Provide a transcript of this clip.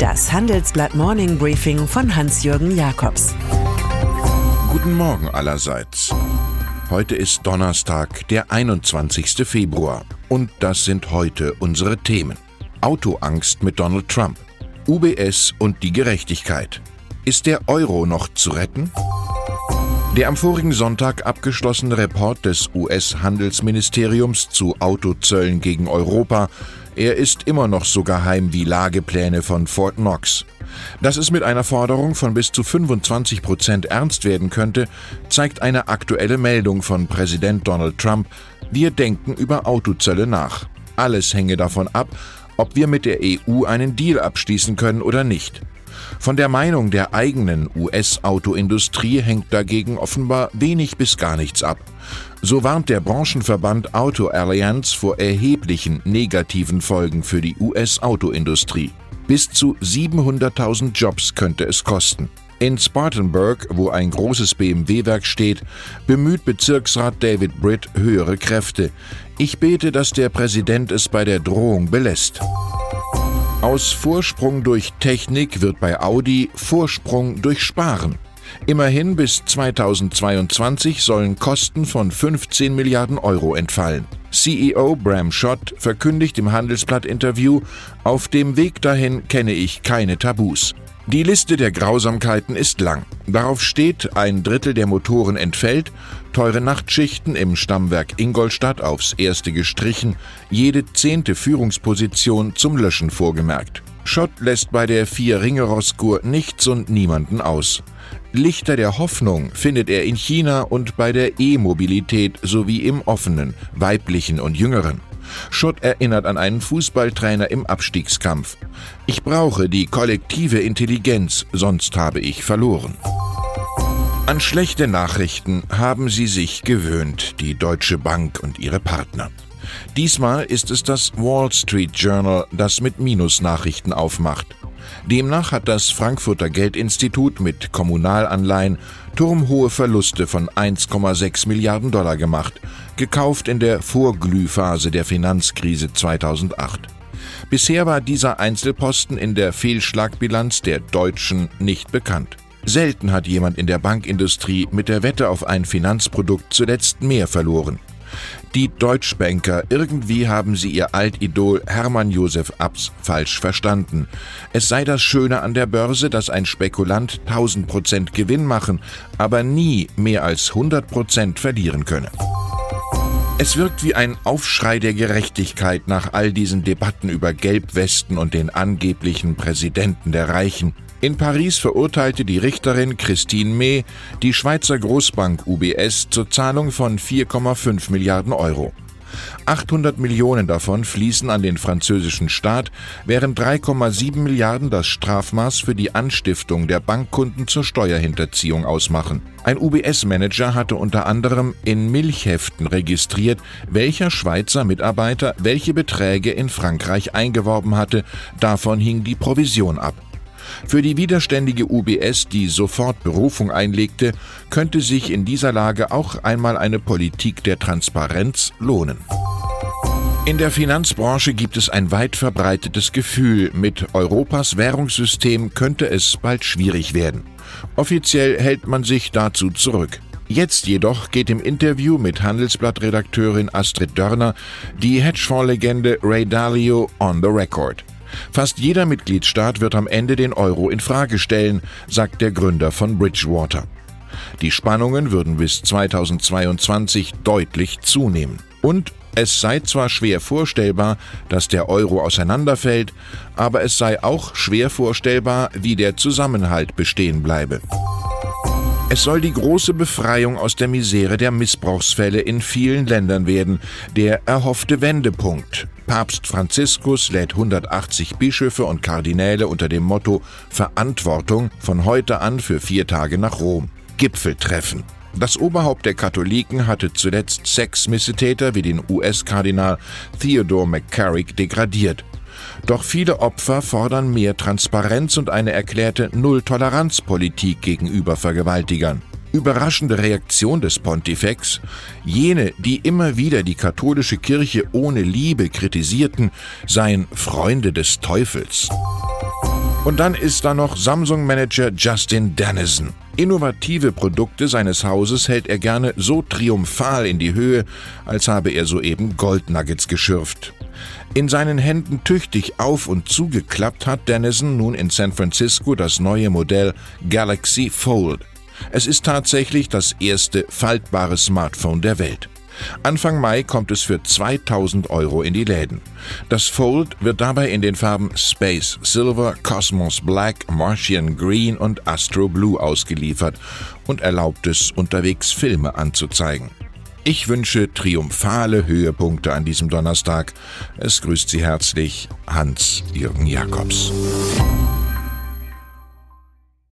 Das Handelsblatt Morning Briefing von Hans-Jürgen Jakobs. Guten Morgen allerseits. Heute ist Donnerstag, der 21. Februar. Und das sind heute unsere Themen. Autoangst mit Donald Trump. UBS und die Gerechtigkeit. Ist der Euro noch zu retten? Der am vorigen Sonntag abgeschlossene Report des US-Handelsministeriums zu Autozöllen gegen Europa, er ist immer noch so geheim wie Lagepläne von Fort Knox. Dass es mit einer Forderung von bis zu 25 Prozent ernst werden könnte, zeigt eine aktuelle Meldung von Präsident Donald Trump. Wir denken über Autozölle nach. Alles hänge davon ab, ob wir mit der EU einen Deal abschließen können oder nicht. Von der Meinung der eigenen US-Autoindustrie hängt dagegen offenbar wenig bis gar nichts ab. So warnt der Branchenverband Auto Alliance vor erheblichen negativen Folgen für die US-Autoindustrie. Bis zu 700.000 Jobs könnte es kosten. In Spartanburg, wo ein großes BMW-Werk steht, bemüht Bezirksrat David Britt höhere Kräfte. Ich bete, dass der Präsident es bei der Drohung belässt. Aus Vorsprung durch Technik wird bei Audi Vorsprung durch Sparen. Immerhin bis 2022 sollen Kosten von 15 Milliarden Euro entfallen. CEO Bram Schott verkündigt im Handelsblatt-Interview, auf dem Weg dahin kenne ich keine Tabus. Die Liste der Grausamkeiten ist lang. Darauf steht, ein Drittel der Motoren entfällt, teure Nachtschichten im Stammwerk Ingolstadt aufs erste gestrichen, jede zehnte Führungsposition zum Löschen vorgemerkt. Schott lässt bei der Vier-Ringe-Roskur nichts und niemanden aus. Lichter der Hoffnung findet er in China und bei der E-Mobilität sowie im offenen, weiblichen und jüngeren. Schott erinnert an einen Fußballtrainer im Abstiegskampf. Ich brauche die kollektive Intelligenz, sonst habe ich verloren. An schlechte Nachrichten haben sie sich gewöhnt, die Deutsche Bank und ihre Partner. Diesmal ist es das Wall Street Journal, das mit Minusnachrichten aufmacht. Demnach hat das Frankfurter Geldinstitut mit Kommunalanleihen turmhohe Verluste von 1,6 Milliarden Dollar gemacht, gekauft in der Vorglühphase der Finanzkrise 2008. Bisher war dieser Einzelposten in der Fehlschlagbilanz der Deutschen nicht bekannt. Selten hat jemand in der Bankindustrie mit der Wette auf ein Finanzprodukt zuletzt mehr verloren. Die Deutschbanker, irgendwie haben sie ihr Altidol Hermann Josef Abs falsch verstanden. Es sei das Schöne an der Börse, dass ein Spekulant 1000% Gewinn machen, aber nie mehr als 100% verlieren könne. Es wirkt wie ein Aufschrei der Gerechtigkeit nach all diesen Debatten über Gelbwesten und den angeblichen Präsidenten der Reichen. In Paris verurteilte die Richterin Christine May die Schweizer Großbank UBS zur Zahlung von 4,5 Milliarden Euro. 800 Millionen davon fließen an den französischen Staat, während 3,7 Milliarden das Strafmaß für die Anstiftung der Bankkunden zur Steuerhinterziehung ausmachen. Ein UBS-Manager hatte unter anderem in Milchheften registriert, welcher Schweizer Mitarbeiter welche Beträge in Frankreich eingeworben hatte, davon hing die Provision ab. Für die widerständige UBS, die sofort Berufung einlegte, könnte sich in dieser Lage auch einmal eine Politik der Transparenz lohnen. In der Finanzbranche gibt es ein weit verbreitetes Gefühl, mit Europas Währungssystem könnte es bald schwierig werden. Offiziell hält man sich dazu zurück. Jetzt jedoch geht im Interview mit Handelsblatt-Redakteurin Astrid Dörner die Hedgefondslegende Ray Dalio on the record. Fast jeder Mitgliedstaat wird am Ende den Euro in Frage stellen, sagt der Gründer von Bridgewater. Die Spannungen würden bis 2022 deutlich zunehmen. Und es sei zwar schwer vorstellbar, dass der Euro auseinanderfällt, aber es sei auch schwer vorstellbar, wie der Zusammenhalt bestehen bleibe. Es soll die große Befreiung aus der Misere der Missbrauchsfälle in vielen Ländern werden, der erhoffte Wendepunkt. Papst Franziskus lädt 180 Bischöfe und Kardinäle unter dem Motto Verantwortung von heute an für vier Tage nach Rom. Gipfeltreffen. Das Oberhaupt der Katholiken hatte zuletzt sechs Missetäter wie den US-Kardinal Theodore McCarrick degradiert. Doch viele Opfer fordern mehr Transparenz und eine erklärte Null-Toleranz-Politik gegenüber Vergewaltigern. Überraschende Reaktion des Pontifex, jene, die immer wieder die katholische Kirche ohne Liebe kritisierten, seien Freunde des Teufels. Und dann ist da noch Samsung-Manager Justin Dennison. Innovative Produkte seines Hauses hält er gerne so triumphal in die Höhe, als habe er soeben Goldnuggets geschürft. In seinen Händen tüchtig auf und zugeklappt hat Dennison nun in San Francisco das neue Modell Galaxy Fold. Es ist tatsächlich das erste faltbare Smartphone der Welt. Anfang Mai kommt es für 2000 Euro in die Läden. Das Fold wird dabei in den Farben Space Silver, Cosmos Black, Martian Green und Astro Blue ausgeliefert und erlaubt es, unterwegs Filme anzuzeigen. Ich wünsche triumphale Höhepunkte an diesem Donnerstag. Es grüßt Sie herzlich Hans-Jürgen Jakobs.